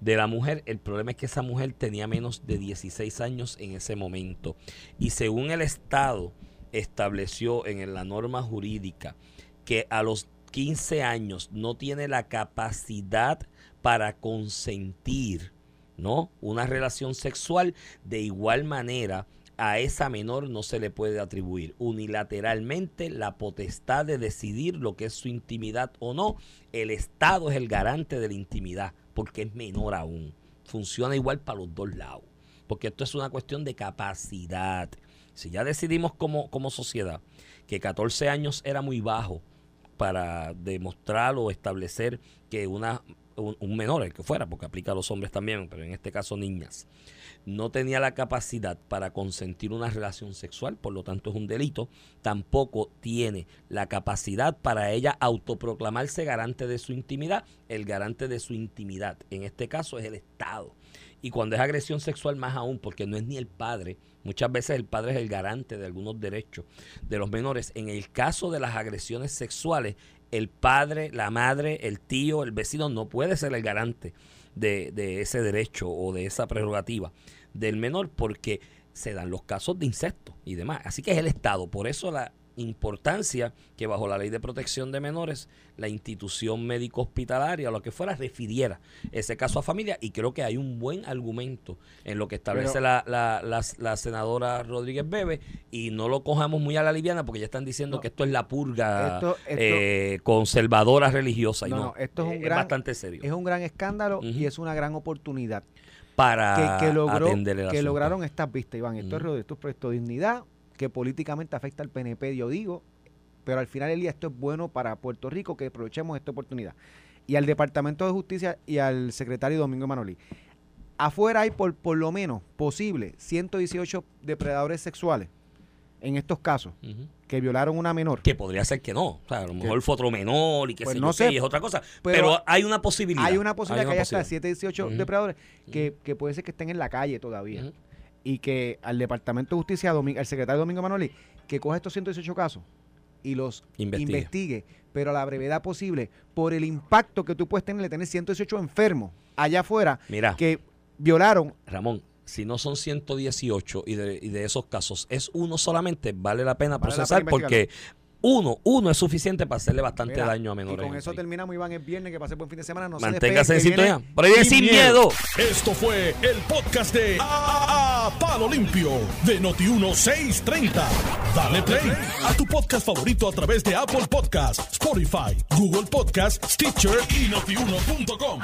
de la mujer. El problema es que esa mujer tenía menos de 16 años en ese momento. Y según el Estado estableció en la norma jurídica que a los 15 años no tiene la capacidad para consentir, ¿no? Una relación sexual de igual manera a esa menor no se le puede atribuir unilateralmente la potestad de decidir lo que es su intimidad o no. El Estado es el garante de la intimidad porque es menor aún. Funciona igual para los dos lados. Porque esto es una cuestión de capacidad. Si ya decidimos como, como sociedad que 14 años era muy bajo para demostrar o establecer que una, un, un menor, el que fuera, porque aplica a los hombres también, pero en este caso niñas, no tenía la capacidad para consentir una relación sexual, por lo tanto es un delito, tampoco tiene la capacidad para ella autoproclamarse garante de su intimidad. El garante de su intimidad, en este caso, es el Estado. Y cuando es agresión sexual, más aún, porque no es ni el padre. Muchas veces el padre es el garante de algunos derechos de los menores. En el caso de las agresiones sexuales, el padre, la madre, el tío, el vecino no puede ser el garante de, de ese derecho o de esa prerrogativa del menor porque se dan los casos de incesto y demás. Así que es el Estado. Por eso la importancia que bajo la ley de protección de menores la institución médico hospitalaria o lo que fuera refiriera ese caso a familia y creo que hay un buen argumento en lo que establece Pero- la, la, la, la senadora Rodríguez Bebe y no lo cojamos muy a la liviana porque ya están diciendo No. que esto es la purga Esto- esto- eh, conservadora religiosa y No, esto es un eh, gran- bastante serio Es un gran escándalo y es una gran oportunidad para que, que logró, que asunto. lograron estas vistas, Iván. Esto es Ujú. de esto es proyecto de dignidad, que políticamente afecta al PNP, yo digo, pero al final del día esto es bueno para Puerto Rico, que aprovechemos esta oportunidad. Y al Departamento de Justicia y al secretario Domingo Manoli. Afuera hay por, por lo menos posible 118 depredadores sexuales en estos casos que violaron una menor. Que podría ser que no. O sea, a lo mejor fue otro menor y que Pues sé no yo sé, qué, y es otra cosa. pero Pero, hay una posibilidad. Hay una posibilidad que haya hasta posibilidad. 7, 18 Ujú. depredadores que, que puede ser que estén en la calle todavía. Y que al Departamento de Justicia, al secretario Domingo Manoli, que coja estos 118 casos y los Investigue. investigue. pero a la brevedad posible, por el impacto que tú puedes tener de tener 118 enfermos allá afuera Mira, que violaron. Ramón, si no son 118 y de, y de esos casos es uno solamente, vale la pena Vale la procesar pena porque uno, uno es suficiente para hacerle bastante Mira, daño a y menores. con en eso el terminamos, Iván, es viernes, que pase buen fin de semana. No se Manténgase en sintonía. Por ahí sin miedo. Esto fue el podcast de A, Palo Limpio de Noti1630. Dale play a tu podcast favorito a través de Apple Podcasts, Spotify, Google Podcasts, Stitcher y notiuno.com.